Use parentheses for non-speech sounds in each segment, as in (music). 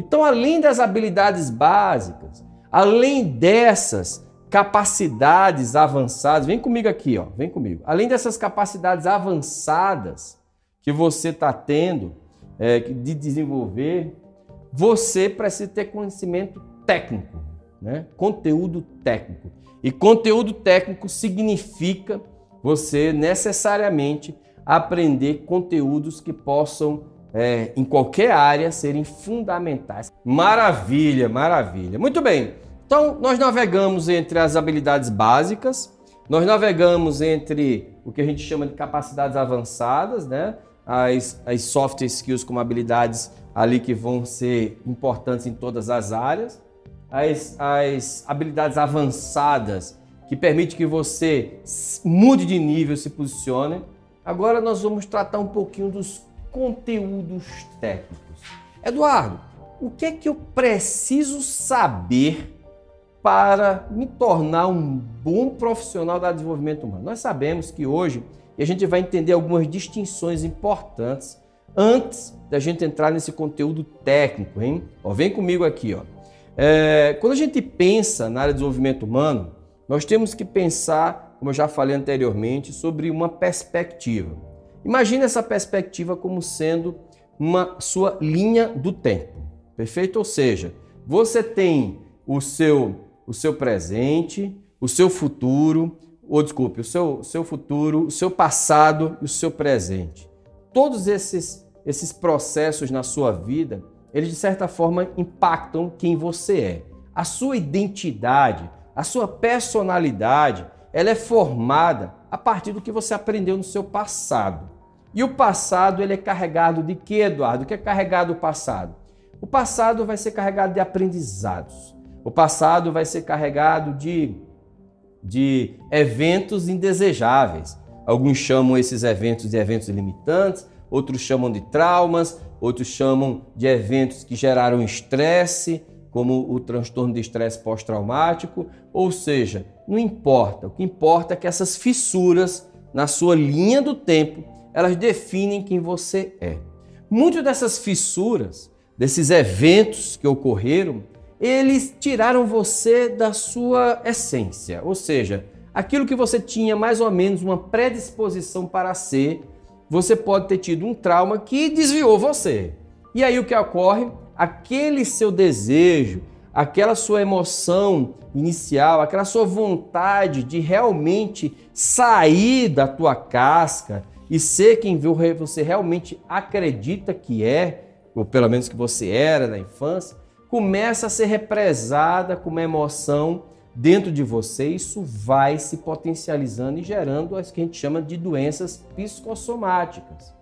Então, além das habilidades básicas, além dessas capacidades avançadas, vem comigo aqui, ó, vem comigo. Além dessas capacidades avançadas que você está tendo é, de desenvolver, você precisa ter conhecimento técnico, né? conteúdo técnico. E conteúdo técnico significa você necessariamente aprender conteúdos que possam é, em qualquer área serem fundamentais. Maravilha, maravilha. Muito bem. Então, nós navegamos entre as habilidades básicas, nós navegamos entre o que a gente chama de capacidades avançadas, né? As, as soft skills como habilidades ali que vão ser importantes em todas as áreas, as, as habilidades avançadas que permitem que você mude de nível, se posicione. Agora nós vamos tratar um pouquinho dos conteúdos técnicos. Eduardo, o que é que eu preciso saber para me tornar um bom profissional da desenvolvimento humano? Nós sabemos que hoje a gente vai entender algumas distinções importantes antes da gente entrar nesse conteúdo técnico, hein? Ó, vem comigo aqui, ó. É, quando a gente pensa na área de desenvolvimento humano, nós temos que pensar, como eu já falei anteriormente, sobre uma perspectiva. Imagine essa perspectiva como sendo uma sua linha do tempo, perfeito? Ou seja, você tem o seu, o seu presente, o seu futuro, ou desculpe, o seu, seu futuro, o seu passado e o seu presente. Todos esses, esses processos na sua vida, eles de certa forma impactam quem você é. A sua identidade, a sua personalidade, ela é formada a partir do que você aprendeu no seu passado. E o passado ele é carregado de quê, Eduardo? O que é carregado o passado? O passado vai ser carregado de aprendizados. O passado vai ser carregado de, de eventos indesejáveis. Alguns chamam esses eventos de eventos limitantes, outros chamam de traumas, outros chamam de eventos que geraram estresse, como o transtorno de estresse pós-traumático. Ou seja, não importa. O que importa é que essas fissuras na sua linha do tempo elas definem quem você é. Muitas dessas fissuras, desses eventos que ocorreram, eles tiraram você da sua essência, ou seja, aquilo que você tinha mais ou menos uma predisposição para ser, você pode ter tido um trauma que desviou você. E aí o que ocorre? Aquele seu desejo, aquela sua emoção inicial, aquela sua vontade de realmente sair da tua casca, e ser quem você realmente acredita que é, ou pelo menos que você era na infância, começa a ser represada com uma emoção dentro de você, isso vai se potencializando e gerando as que a gente chama de doenças psicossomáticas.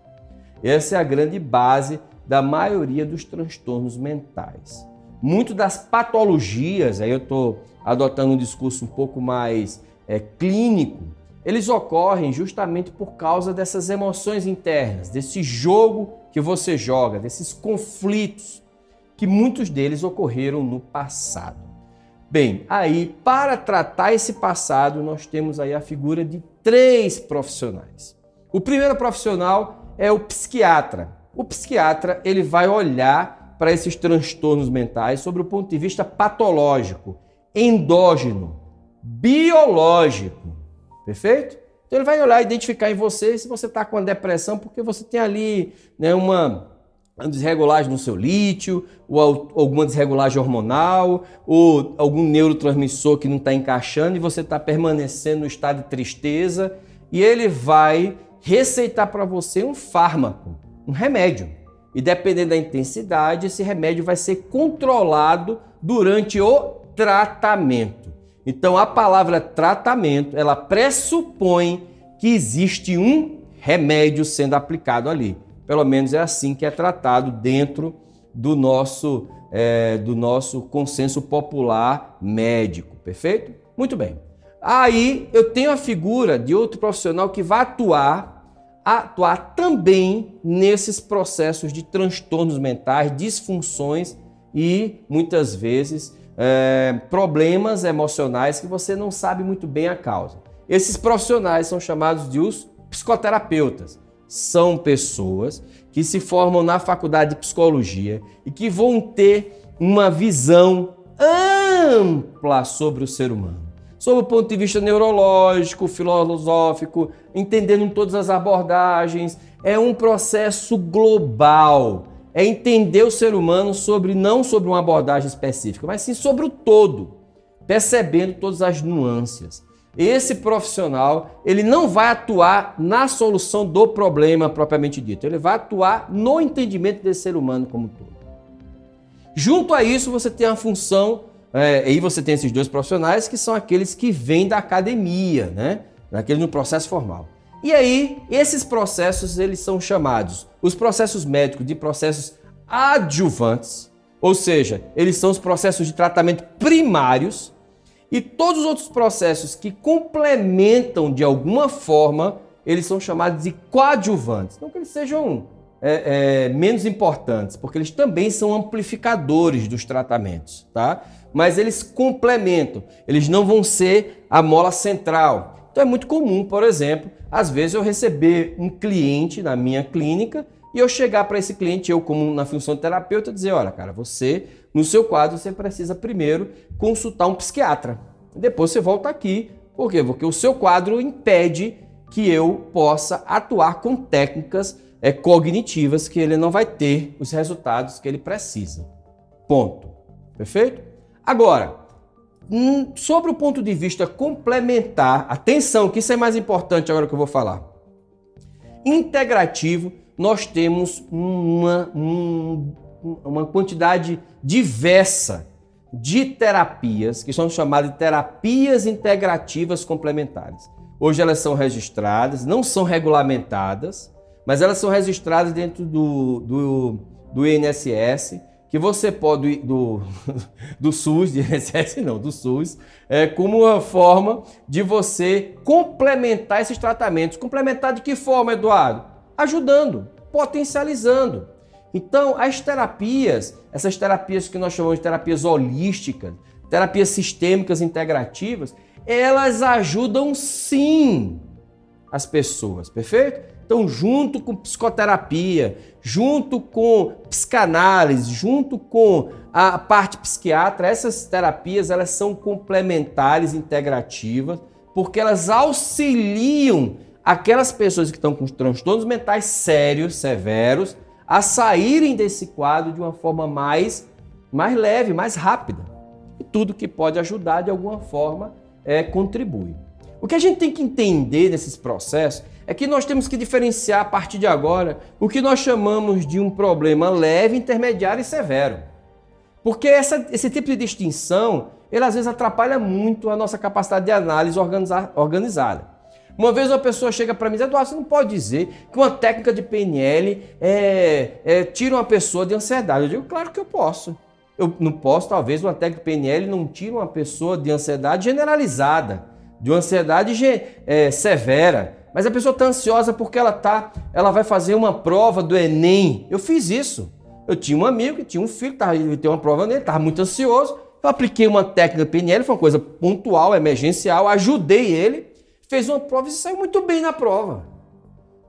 Essa é a grande base da maioria dos transtornos mentais. Muito das patologias, aí eu estou adotando um discurso um pouco mais é, clínico, eles ocorrem justamente por causa dessas emoções internas, desse jogo que você joga, desses conflitos, que muitos deles ocorreram no passado. Bem, aí para tratar esse passado, nós temos aí a figura de três profissionais. O primeiro profissional é o psiquiatra. O psiquiatra, ele vai olhar para esses transtornos mentais sobre o ponto de vista patológico, endógeno, biológico. Perfeito? Então ele vai olhar, identificar em você se você está com a depressão, porque você tem ali né, uma desregulagem no seu lítio, ou alguma desregulagem hormonal, ou algum neurotransmissor que não está encaixando e você está permanecendo no estado de tristeza, e ele vai receitar para você um fármaco, um remédio. E dependendo da intensidade, esse remédio vai ser controlado durante o tratamento. Então a palavra tratamento, ela pressupõe que existe um remédio sendo aplicado ali. Pelo menos é assim que é tratado dentro do nosso, é, do nosso consenso popular médico, perfeito? Muito bem. Aí eu tenho a figura de outro profissional que vai atuar atuar também nesses processos de transtornos mentais, disfunções e muitas vezes é, problemas emocionais que você não sabe muito bem a causa. Esses profissionais são chamados de os psicoterapeutas. São pessoas que se formam na faculdade de psicologia e que vão ter uma visão ampla sobre o ser humano. Sob o ponto de vista neurológico, filosófico, entendendo todas as abordagens. É um processo global. É entender o ser humano sobre não sobre uma abordagem específica, mas sim sobre o todo, percebendo todas as nuances. Esse profissional, ele não vai atuar na solução do problema propriamente dito, ele vai atuar no entendimento desse ser humano como um todo. Junto a isso, você tem a função, é, aí você tem esses dois profissionais que são aqueles que vêm da academia, né? Naquele no processo formal. E aí, esses processos eles são chamados, os processos médicos, de processos adjuvantes, ou seja, eles são os processos de tratamento primários, e todos os outros processos que complementam de alguma forma, eles são chamados de coadjuvantes. Não que eles sejam é, é, menos importantes, porque eles também são amplificadores dos tratamentos, tá? Mas eles complementam, eles não vão ser a mola central. Então é muito comum, por exemplo, às vezes eu receber um cliente na minha clínica e eu chegar para esse cliente, eu como na função de terapeuta, dizer, olha, cara, você, no seu quadro, você precisa primeiro consultar um psiquiatra. Depois você volta aqui. Por quê? Porque o seu quadro impede que eu possa atuar com técnicas é, cognitivas que ele não vai ter os resultados que ele precisa. Ponto. Perfeito? Agora, hum, sobre o ponto de vista complementar, atenção, que isso é mais importante agora que eu vou falar. Integrativo, nós temos uma, um, uma quantidade diversa de terapias, que são chamadas de terapias integrativas complementares. Hoje elas são registradas, não são regulamentadas, mas elas são registradas dentro do, do, do INSS, que você pode, do, (laughs) do SUS, de INSS não, do SUS, é, como uma forma de você complementar esses tratamentos. Complementar de que forma, Eduardo? Ajudando, potencializando. Então, as terapias, essas terapias que nós chamamos de terapias holísticas, terapias sistêmicas integrativas, elas ajudam sim as pessoas, perfeito? Então, junto com psicoterapia, junto com psicanálise, junto com a parte psiquiatra, essas terapias elas são complementares, integrativas, porque elas auxiliam aquelas pessoas que estão com transtornos mentais sérios, severos, a saírem desse quadro de uma forma mais, mais leve, mais rápida. E tudo que pode ajudar de alguma forma é, contribui. O que a gente tem que entender nesses processos é que nós temos que diferenciar a partir de agora o que nós chamamos de um problema leve, intermediário e severo. Porque essa, esse tipo de distinção, ele às vezes atrapalha muito a nossa capacidade de análise organizada. Uma vez uma pessoa chega para mim e diz, Eduardo, você não pode dizer que uma técnica de PNL é, é, tira uma pessoa de ansiedade. Eu digo, claro que eu posso. Eu não posso, talvez, uma técnica de PNL não tire uma pessoa de ansiedade generalizada, de uma ansiedade é, severa. Mas a pessoa está ansiosa porque ela tá, ela vai fazer uma prova do Enem. Eu fiz isso. Eu tinha um amigo que tinha um filho, tava, tem uma prova nele, estava muito ansioso. Eu apliquei uma técnica PNL, foi uma coisa pontual, emergencial, ajudei ele fez uma prova e saiu muito bem na prova.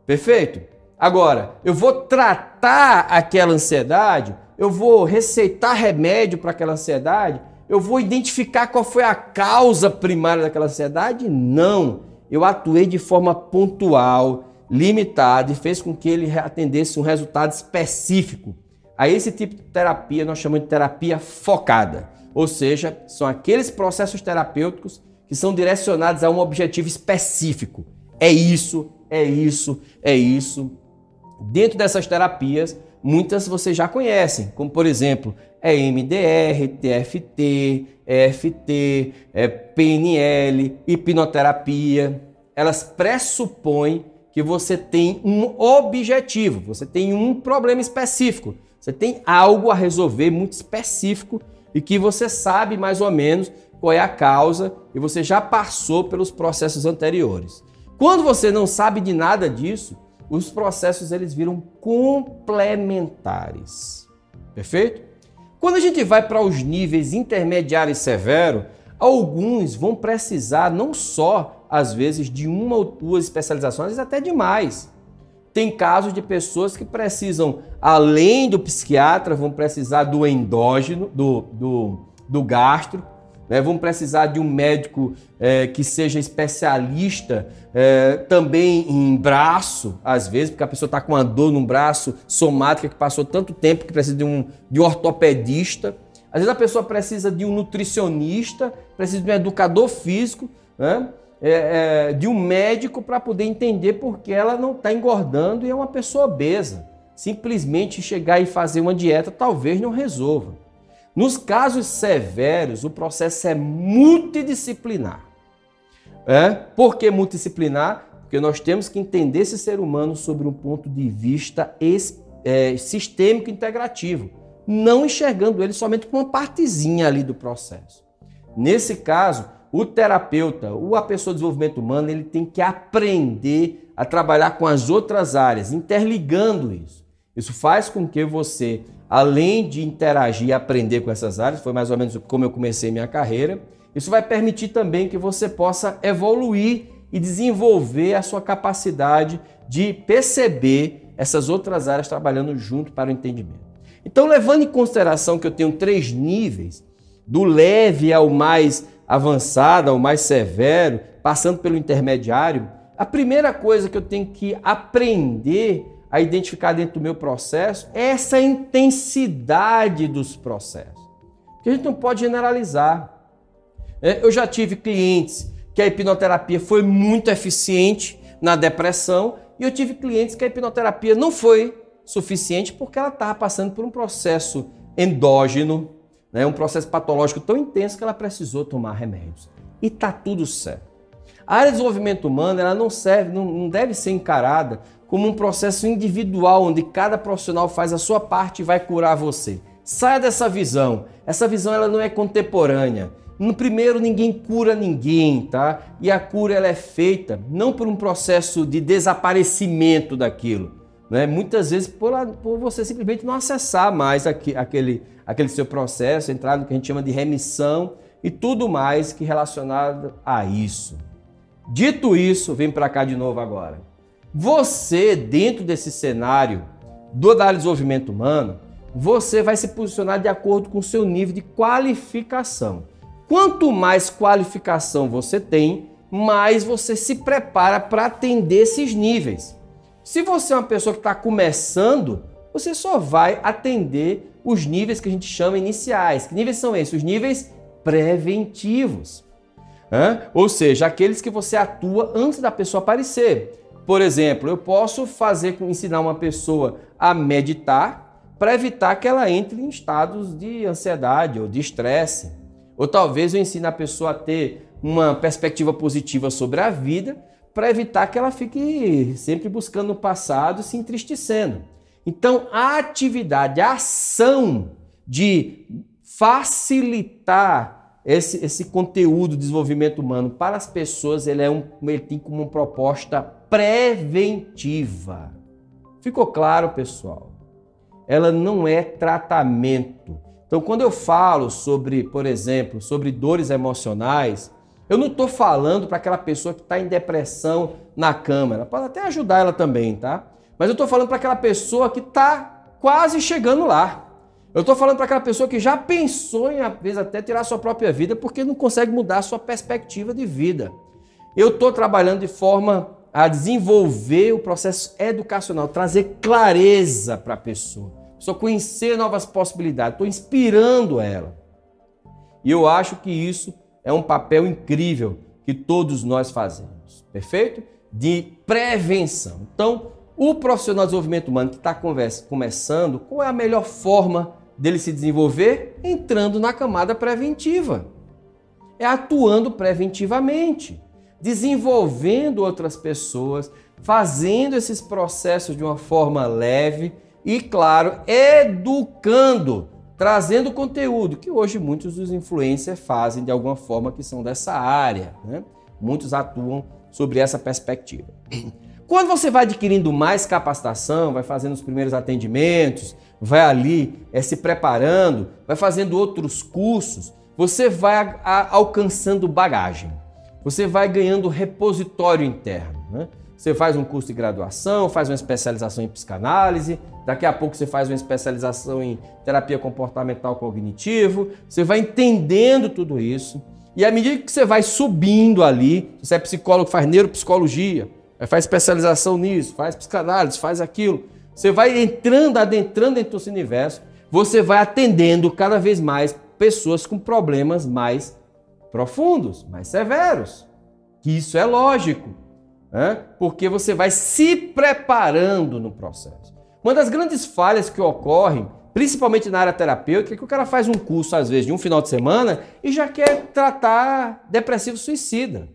Perfeito? Agora, eu vou tratar aquela ansiedade, eu vou receitar remédio para aquela ansiedade, eu vou identificar qual foi a causa primária daquela ansiedade? Não. Eu atuei de forma pontual, limitada e fez com que ele atendesse um resultado específico. A esse tipo de terapia nós chamamos de terapia focada, ou seja, são aqueles processos terapêuticos que são direcionados a um objetivo específico. É isso, é isso, é isso. Dentro dessas terapias, muitas vocês já conhecem, como por exemplo, é MDR, TFT, EFT, PNL, hipnoterapia. Elas pressupõem que você tem um objetivo, você tem um problema específico, você tem algo a resolver muito específico e que você sabe mais ou menos qual é a causa e você já passou pelos processos anteriores. Quando você não sabe de nada disso, os processos eles viram complementares. Perfeito? Quando a gente vai para os níveis intermediário e severo, alguns vão precisar não só, às vezes, de uma ou duas especializações, até de mais. Tem casos de pessoas que precisam, além do psiquiatra, vão precisar do endógeno, do, do, do gastro, né? vão precisar de um médico é, que seja especialista é, também em braço, às vezes, porque a pessoa está com uma dor no braço somática que passou tanto tempo que precisa de um, de um ortopedista. Às vezes a pessoa precisa de um nutricionista, precisa de um educador físico, né? é, é, de um médico para poder entender por que ela não está engordando e é uma pessoa obesa. Simplesmente chegar e fazer uma dieta talvez não resolva. Nos casos severos, o processo é multidisciplinar. É? Por que multidisciplinar? Porque nós temos que entender esse ser humano sobre um ponto de vista é, sistêmico integrativo, não enxergando ele somente como uma partezinha ali do processo. Nesse caso, o terapeuta, ou a pessoa de desenvolvimento humano, ele tem que aprender a trabalhar com as outras áreas, interligando isso. Isso faz com que você, além de interagir e aprender com essas áreas, foi mais ou menos como eu comecei minha carreira, isso vai permitir também que você possa evoluir e desenvolver a sua capacidade de perceber essas outras áreas trabalhando junto para o entendimento. Então, levando em consideração que eu tenho três níveis, do leve ao mais avançada, ao mais severo, passando pelo intermediário, a primeira coisa que eu tenho que aprender a identificar dentro do meu processo é essa intensidade dos processos. Porque a gente não pode generalizar. É, eu já tive clientes que a hipnoterapia foi muito eficiente na depressão e eu tive clientes que a hipnoterapia não foi suficiente porque ela estava passando por um processo endógeno, né, um processo patológico tão intenso que ela precisou tomar remédios. E está tudo certo. A área de desenvolvimento humano ela não serve, não, deve ser encarada como um processo individual onde cada profissional faz a sua parte e vai curar você. Saia dessa visão. Essa visão ela não é contemporânea. No primeiro ninguém cura ninguém, tá? E a cura ela é feita não por um processo de desaparecimento daquilo, né? Muitas vezes por, por você simplesmente não acessar mais aqui, aquele, aquele seu processo, entrar no que a gente chama de remissão e tudo mais que relacionado a isso. Dito isso, vem para cá de novo agora. Você, dentro desse cenário do da desenvolvimento humano, você vai se posicionar de acordo com o seu nível de qualificação. Quanto mais qualificação você tem, mais você se prepara para atender esses níveis. Se você é uma pessoa que está começando, você só vai atender os níveis que a gente chama iniciais. Que níveis são esses? Os níveis preventivos. Ou seja, aqueles que você atua antes da pessoa aparecer. Por exemplo, eu posso fazer ensinar uma pessoa a meditar para evitar que ela entre em estados de ansiedade ou de estresse. Ou talvez eu ensine a pessoa a ter uma perspectiva positiva sobre a vida para evitar que ela fique sempre buscando o passado e se entristecendo. Então, a atividade, a ação de facilitar esse, esse conteúdo de desenvolvimento humano para as pessoas, ele, é um, ele tem como uma proposta preventiva. Ficou claro, pessoal? Ela não é tratamento. Então, quando eu falo sobre, por exemplo, sobre dores emocionais, eu não estou falando para aquela pessoa que está em depressão na cama. pode até ajudar ela também, tá? Mas eu estou falando para aquela pessoa que está quase chegando lá. Eu estou falando para aquela pessoa que já pensou em, às vezes, até tirar sua própria vida porque não consegue mudar a sua perspectiva de vida. Eu estou trabalhando de forma a desenvolver o processo educacional, trazer clareza para a pessoa, só conhecer novas possibilidades, estou inspirando ela. E eu acho que isso é um papel incrível que todos nós fazemos, perfeito? De prevenção. Então, o profissional de desenvolvimento humano que está começando, qual é a melhor forma dele se desenvolver? Entrando na camada preventiva. É atuando preventivamente, desenvolvendo outras pessoas, fazendo esses processos de uma forma leve e, claro, educando, trazendo conteúdo que hoje muitos dos influencers fazem de alguma forma que são dessa área. Né? Muitos atuam sobre essa perspectiva. Quando você vai adquirindo mais capacitação, vai fazendo os primeiros atendimentos, vai ali é, se preparando, vai fazendo outros cursos, você vai a, a, alcançando bagagem, você vai ganhando repositório interno. Né? Você faz um curso de graduação, faz uma especialização em psicanálise, daqui a pouco você faz uma especialização em terapia comportamental cognitivo, você vai entendendo tudo isso. E à medida que você vai subindo ali, você é psicólogo, faz neuropsicologia, faz especialização nisso, faz psicanálise, faz aquilo. Você vai entrando, adentrando dentro desse universo, você vai atendendo cada vez mais pessoas com problemas mais profundos, mais severos. Que isso é lógico, né? porque você vai se preparando no processo. Uma das grandes falhas que ocorrem, principalmente na área terapêutica, é que o cara faz um curso, às vezes, de um final de semana e já quer tratar depressivo suicida.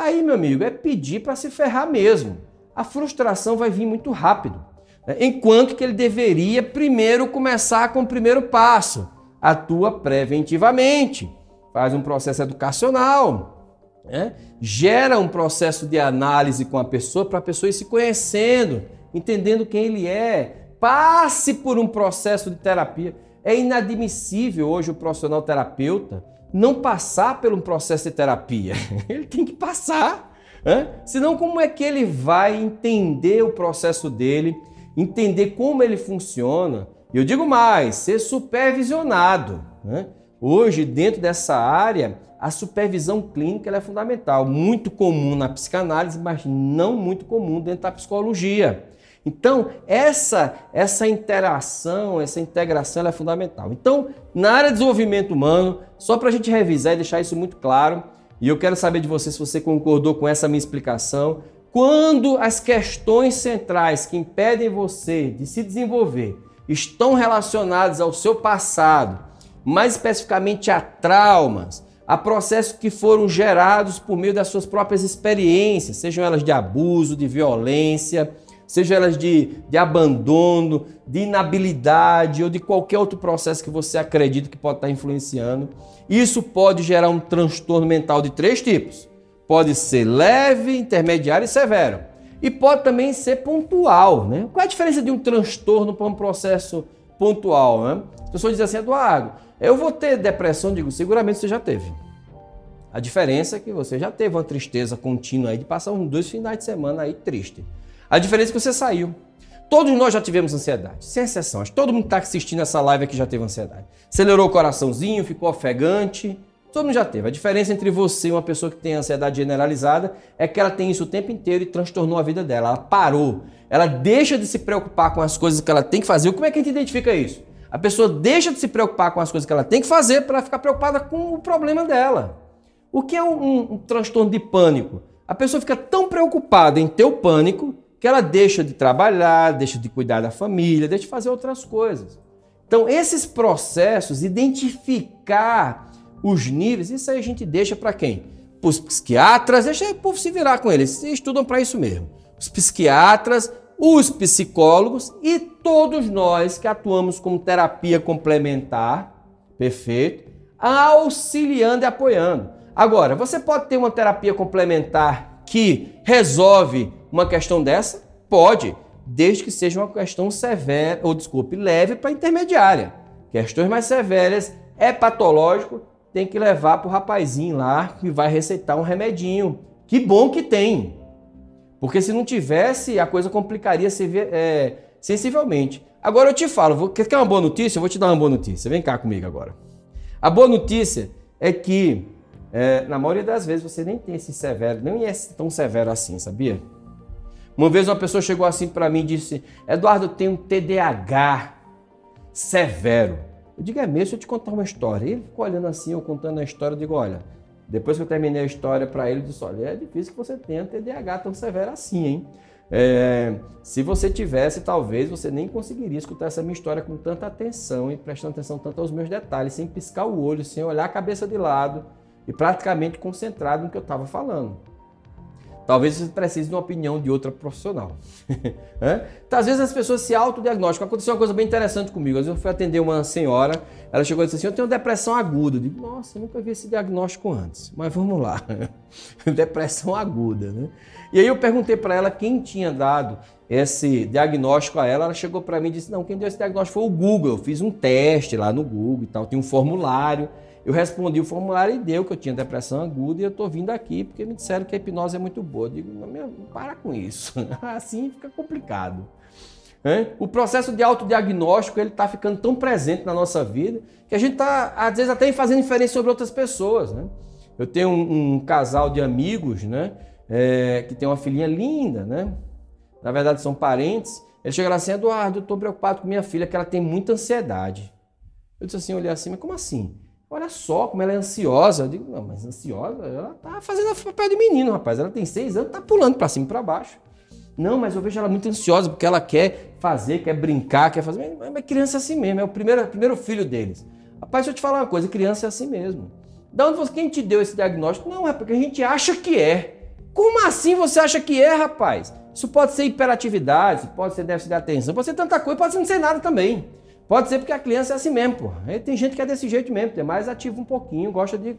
Aí, meu amigo, é pedir para se ferrar mesmo. A frustração vai vir muito rápido. Né? Enquanto que ele deveria primeiro começar com o primeiro passo. Atua preventivamente, faz um processo educacional, né? gera um processo de análise com a pessoa para a pessoa ir se conhecendo, entendendo quem ele é. Passe por um processo de terapia. É inadmissível hoje o profissional terapeuta não passar por um processo de terapia. (laughs) Ele tem que passar. Né? Senão, como é que ele vai entender o processo dele, entender como ele funciona? E eu digo mais, ser supervisionado. Né? Hoje, dentro dessa área, a supervisão clínica é fundamental. Muito comum na psicanálise, mas não muito comum dentro da psicologia. Então, essa, essa interação, essa integração é fundamental. Então, na área de desenvolvimento humano, só para a gente revisar e deixar isso muito claro, e eu quero saber de você se você concordou com essa minha explicação, quando as questões centrais que impedem você de se desenvolver estão relacionadas ao seu passado, mais especificamente a traumas, a processos que foram gerados por meio das suas próprias experiências, sejam elas de abuso, de violência, seja elas de, de abandono, de inabilidade ou de qualquer outro processo que você acredita que pode estar influenciando. Isso pode gerar um transtorno mental de três tipos. Pode ser leve, intermediário e severo. E pode também ser pontual. Né? Qual é a diferença de um transtorno para um processo pontual? Né? As pessoas dizem assim, Eduardo, eu vou ter depressão, digo, seguramente você já teve. A diferença é que você já teve uma tristeza contínua aí de passar uns dois finais de semana aí triste. A diferença é que você saiu. Todos nós já tivemos ansiedade, sem exceção. Acho que todo mundo que está assistindo essa live aqui já teve ansiedade. Acelerou o coraçãozinho, ficou ofegante. Todo mundo já teve. A diferença entre você e uma pessoa que tem ansiedade generalizada é que ela tem isso o tempo inteiro e transtornou a vida dela. Ela parou. Ela deixa de se preocupar com as coisas que ela tem que fazer. Como é que a gente identifica isso? A pessoa deixa de se preocupar com as coisas que ela tem que fazer para ficar preocupada com o problema dela. O que é um, um, um transtorno de pânico? A pessoa fica tão preocupada em ter o pânico que ela deixa de trabalhar, deixa de cuidar da família, deixa de fazer outras coisas. Então, esses processos, identificar os níveis, isso aí a gente deixa para quem? Para os psiquiatras, deixa o povo se virar com eles, eles estudam para isso mesmo. Os psiquiatras, os psicólogos e todos nós que atuamos como terapia complementar, perfeito, auxiliando e apoiando. Agora, você pode ter uma terapia complementar que resolve uma questão dessa? Pode, desde que seja uma questão severa, ou desculpe, leve para intermediária. Questões mais severas é patológico, tem que levar para o rapazinho lá que vai receitar um remedinho. Que bom que tem. Porque se não tivesse, a coisa complicaria é, sensivelmente. Agora eu te falo, quer uma boa notícia? Eu vou te dar uma boa notícia. Vem cá comigo agora. A boa notícia é que, é, na maioria das vezes, você nem tem esse severo, nem é tão severo assim, sabia? Uma vez uma pessoa chegou assim para mim e disse: Eduardo, eu tenho um TDAH severo. Eu digo: É mesmo? Deixa eu te contar uma história. E ele ficou olhando assim, eu contando a história. Eu digo: Olha, depois que eu terminei a história para ele, eu disse: Olha, é difícil que você tenha TDAH tão severo assim, hein? É, se você tivesse, talvez você nem conseguiria escutar essa minha história com tanta atenção e prestando atenção tanto aos meus detalhes, sem piscar o olho, sem olhar a cabeça de lado e praticamente concentrado no que eu estava falando. Talvez você precise de uma opinião de outra profissional. (laughs) então, às vezes as pessoas se autodiagnosticam. Aconteceu uma coisa bem interessante comigo. Às vezes eu fui atender uma senhora, ela chegou e disse assim: Eu tenho depressão aguda. Eu digo, nossa, eu nunca vi esse diagnóstico antes. Mas vamos lá. (laughs) depressão aguda, né? E aí eu perguntei para ela quem tinha dado esse diagnóstico a ela. Ela chegou para mim e disse: Não, quem deu esse diagnóstico foi o Google. Eu fiz um teste lá no Google e tal, tinha um formulário. Eu respondi o formulário e deu que eu tinha depressão aguda e eu estou vindo aqui porque me disseram que a hipnose é muito boa. Eu digo, não, para com isso. (laughs) assim fica complicado. O processo de autodiagnóstico ele está ficando tão presente na nossa vida que a gente está, às vezes, até fazendo inferência sobre outras pessoas. Né? Eu tenho um, um casal de amigos né, é, que tem uma filhinha linda, né? na verdade são parentes. Ele chega lá assim, Eduardo, eu estou preocupado com minha filha, que ela tem muita ansiedade. Eu disse assim, olhei assim, mas como assim? Olha só como ela é ansiosa. Eu digo, não, mas ansiosa, ela tá fazendo o papel de menino, rapaz. Ela tem seis anos, tá pulando para cima e para baixo. Não, mas eu vejo ela muito ansiosa porque ela quer fazer, quer brincar, quer fazer. Mas, criança é assim mesmo, é o primeiro, primeiro filho deles. Rapaz, deixa eu te falar uma coisa: criança é assim mesmo. Da onde você, quem te deu esse diagnóstico? Não, é porque a gente acha que é. Como assim você acha que é, rapaz? Isso pode ser hiperatividade, pode ser déficit de atenção, pode ser tanta coisa, pode não ser nada também. Pode ser porque a criança é assim mesmo, pô. Tem gente que é desse jeito mesmo, é mais ativo um pouquinho, gosta de.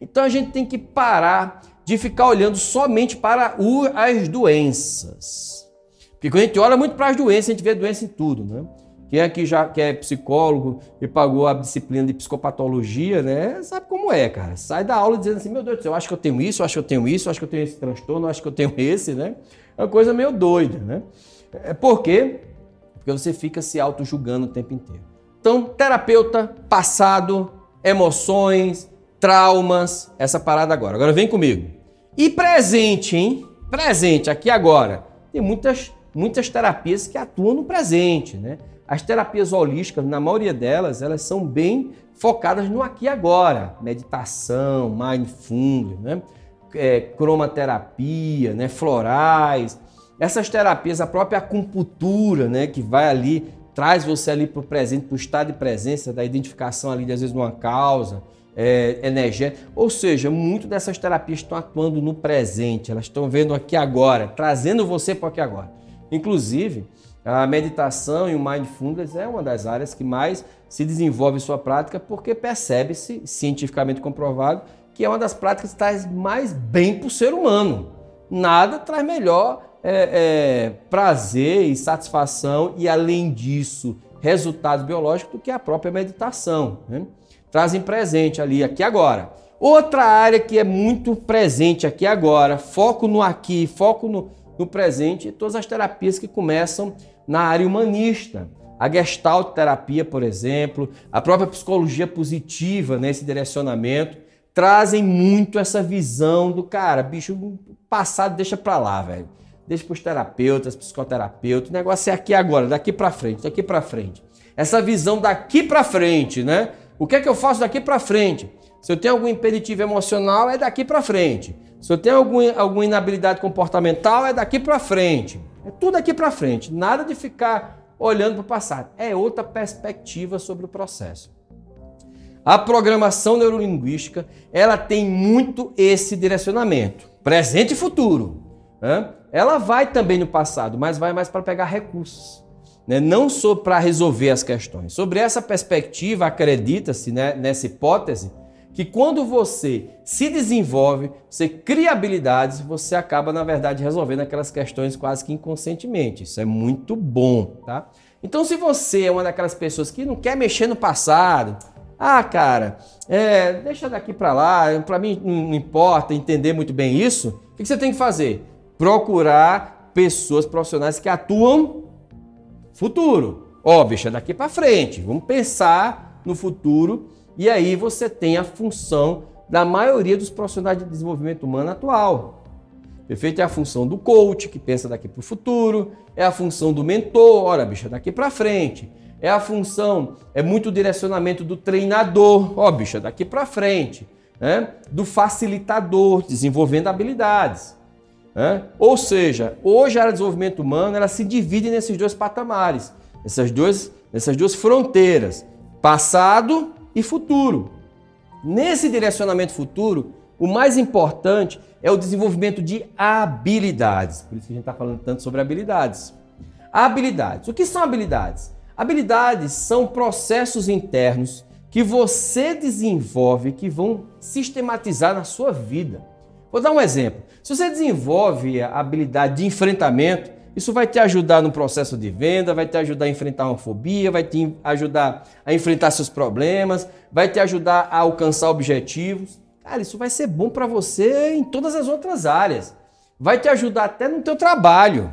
Então a gente tem que parar de ficar olhando somente para o, as doenças. Porque quando a gente olha muito para as doenças, a gente vê doença em tudo, né? Quem aqui já que é psicólogo e pagou a disciplina de psicopatologia, né? Sabe como é, cara. Sai da aula dizendo assim, meu Deus do céu, eu acho que eu tenho isso, eu acho que eu tenho isso, eu acho que eu tenho esse transtorno, eu acho que eu tenho esse, né? É uma coisa meio doida, né? É porque porque você fica se auto-julgando o tempo inteiro. Então, terapeuta, passado, emoções, traumas, essa parada agora. Agora vem comigo. E presente, hein? Presente, aqui agora. Tem muitas, muitas terapias que atuam no presente, né? As terapias holísticas, na maioria delas, elas são bem focadas no aqui e agora. Meditação, mindfulness, né? É, cromaterapia, né? florais, essas terapias, a própria acupuntura, né, que vai ali, traz você ali para o presente, para o estado de presença, da identificação ali, às vezes, de uma causa, é, energética. Ou seja, muito dessas terapias estão atuando no presente, elas estão vendo aqui agora, trazendo você para aqui agora. Inclusive, a meditação e o mindfulness é uma das áreas que mais se desenvolve em sua prática porque percebe-se, cientificamente comprovado, que é uma das práticas que traz mais bem para o ser humano. Nada traz melhor é, é, prazer e satisfação e, além disso, resultados biológicos do que a própria meditação. Né? Trazem presente ali, aqui agora. Outra área que é muito presente aqui agora, foco no aqui, foco no, no presente, todas as terapias que começam na área humanista. A gestalt terapia, por exemplo, a própria psicologia positiva nesse direcionamento, trazem muito essa visão do cara, bicho, passado deixa pra lá, velho deixa para os terapeutas, psicoterapeutas. O negócio é aqui agora, daqui para frente, daqui para frente. Essa visão daqui para frente, né? O que é que eu faço daqui para frente? Se eu tenho algum impeditivo emocional, é daqui para frente. Se eu tenho algum, alguma inabilidade comportamental, é daqui para frente. É tudo aqui para frente. Nada de ficar olhando para o passado. É outra perspectiva sobre o processo. A programação neurolinguística, ela tem muito esse direcionamento, presente e futuro. Né? ela vai também no passado, mas vai mais para pegar recursos, né? não só para resolver as questões. Sobre essa perspectiva, acredita-se né, nessa hipótese que quando você se desenvolve, você cria habilidades, você acaba, na verdade, resolvendo aquelas questões quase que inconscientemente. Isso é muito bom, tá? Então, se você é uma daquelas pessoas que não quer mexer no passado, ah, cara, é, deixa daqui para lá, para mim não importa entender muito bem isso, o que você tem que fazer? Procurar pessoas profissionais que atuam futuro. Ó, bicho, é daqui para frente. Vamos pensar no futuro e aí você tem a função da maioria dos profissionais de desenvolvimento humano atual. Perfeito? É a função do coach, que pensa daqui para o futuro, é a função do mentor, ora, bicho, é daqui para frente. É a função, é muito direcionamento do treinador, ó, bicho, é daqui para frente. Né? Do facilitador, desenvolvendo habilidades. Ou seja, hoje a área de desenvolvimento humano ela se divide nesses dois patamares, essas duas, essas duas fronteiras, passado e futuro. Nesse direcionamento futuro, o mais importante é o desenvolvimento de habilidades. Por isso que a gente está falando tanto sobre habilidades. Habilidades. O que são habilidades? Habilidades são processos internos que você desenvolve que vão sistematizar na sua vida. Vou dar um exemplo. Se você desenvolve a habilidade de enfrentamento, isso vai te ajudar no processo de venda, vai te ajudar a enfrentar uma fobia, vai te ajudar a enfrentar seus problemas, vai te ajudar a alcançar objetivos. Cara, isso vai ser bom para você em todas as outras áreas. Vai te ajudar até no teu trabalho.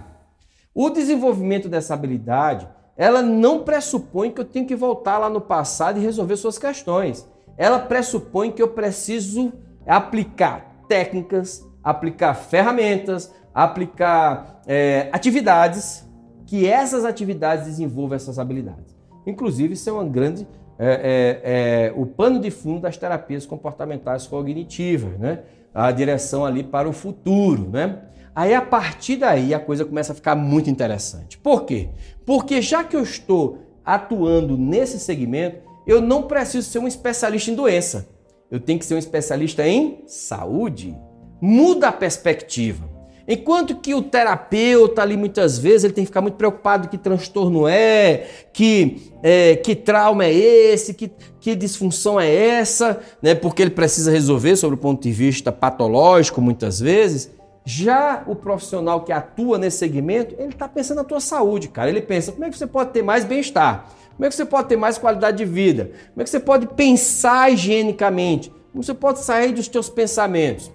O desenvolvimento dessa habilidade, ela não pressupõe que eu tenho que voltar lá no passado e resolver suas questões. Ela pressupõe que eu preciso aplicar técnicas, aplicar ferramentas, aplicar é, atividades que essas atividades desenvolvam essas habilidades. Inclusive, isso é uma grande é, é, é, o pano de fundo das terapias comportamentais cognitivas, né? A direção ali para o futuro, né? Aí a partir daí a coisa começa a ficar muito interessante. Por quê? Porque já que eu estou atuando nesse segmento, eu não preciso ser um especialista em doença. Eu tenho que ser um especialista em saúde. Muda a perspectiva. Enquanto que o terapeuta ali muitas vezes ele tem que ficar muito preocupado que transtorno é, que, é, que trauma é esse, que, que disfunção é essa, né? Porque ele precisa resolver sobre o ponto de vista patológico muitas vezes. Já o profissional que atua nesse segmento, ele está pensando na tua saúde, cara. Ele pensa como é que você pode ter mais bem-estar, como é que você pode ter mais qualidade de vida, como é que você pode pensar higienicamente, como você pode sair dos teus pensamentos.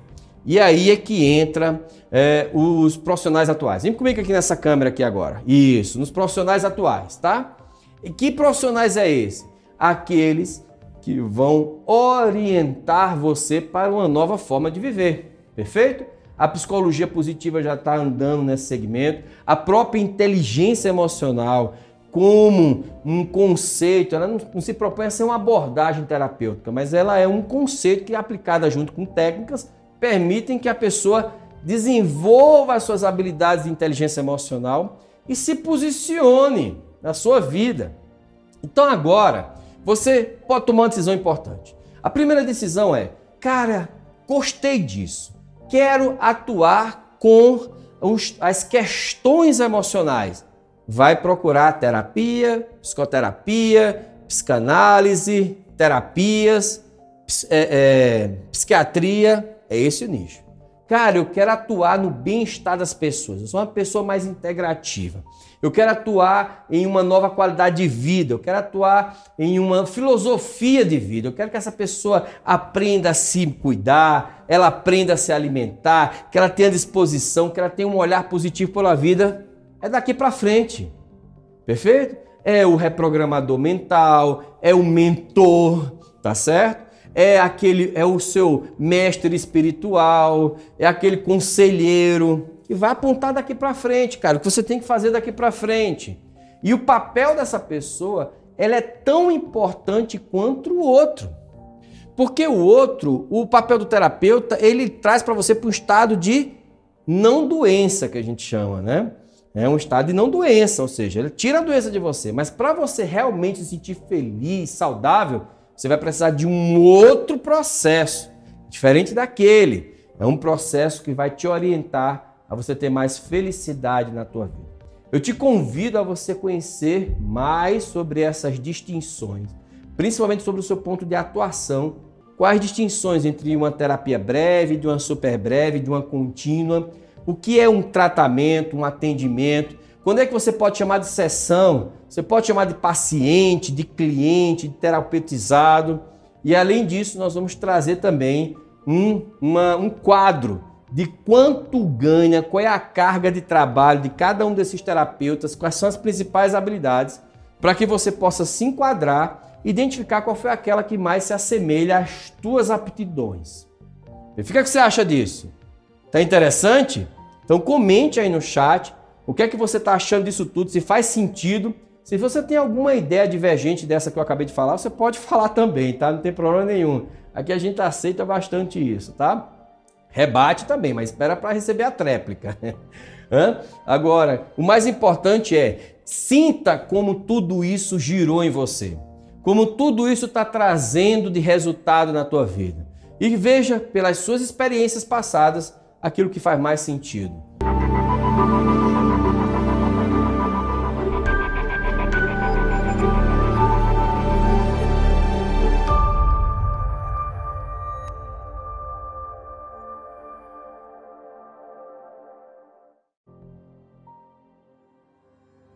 E aí é que entra é, os profissionais atuais. Vem comigo aqui nessa câmera aqui agora. Isso, nos profissionais atuais, tá? E que profissionais é esse? Aqueles que vão orientar você para uma nova forma de viver. Perfeito? A psicologia positiva já está andando nesse segmento. A própria inteligência emocional, como um conceito, ela não, se propõe a ser uma abordagem terapêutica, mas ela é um conceito que é aplicada junto com técnicas permitem que a pessoa desenvolva as suas habilidades de inteligência emocional e se posicione na sua vida. Então agora, você pode tomar uma decisão importante. A primeira decisão é: cara, gostei disso. Quero atuar com os, as questões emocionais. Vai procurar terapia, psicoterapia, psicanálise, terapias, é, é, psiquiatria, é esse o nicho. Cara, eu quero atuar no bem-estar das pessoas. Eu sou uma pessoa mais integrativa. Eu quero atuar em uma nova qualidade de vida. Eu quero atuar em uma filosofia de vida. Eu quero que essa pessoa aprenda a se cuidar, ela aprenda a se alimentar, que ela tenha disposição, que ela tenha um olhar positivo pela vida. É daqui para frente. Perfeito? É o reprogramador mental, é o mentor, tá certo? é aquele é o seu mestre espiritual, é aquele conselheiro que vai apontar daqui para frente, cara, o que você tem que fazer daqui para frente. E o papel dessa pessoa, ela é tão importante quanto o outro. Porque o outro, o papel do terapeuta, ele traz para você para um estado de não doença, que a gente chama, né? É um estado de não doença, ou seja, ele tira a doença de você, mas para você realmente se sentir feliz, saudável, você vai precisar de um outro processo, diferente daquele. É um processo que vai te orientar a você ter mais felicidade na tua vida. Eu te convido a você conhecer mais sobre essas distinções, principalmente sobre o seu ponto de atuação. Quais distinções entre uma terapia breve, de uma super breve, de uma contínua? O que é um tratamento, um atendimento? Quando é que você pode chamar de sessão? Você pode chamar de paciente, de cliente, de terapeutizado. E além disso, nós vamos trazer também um, uma, um quadro de quanto ganha, qual é a carga de trabalho de cada um desses terapeutas, quais são as principais habilidades, para que você possa se enquadrar, identificar qual foi aquela que mais se assemelha às tuas aptidões. E fica o que você acha disso? Tá interessante? Então comente aí no chat o que é que você está achando disso tudo? Se faz sentido? Se você tem alguma ideia divergente dessa que eu acabei de falar, você pode (laughs) falar também, tá? Não tem problema nenhum. Aqui a gente aceita bastante isso, tá? Rebate também, mas espera para receber a tréplica. (laughs) Agora, o mais importante é sinta como tudo isso girou em você, como tudo isso está trazendo de resultado na tua vida. e veja pelas suas experiências passadas aquilo que faz mais sentido.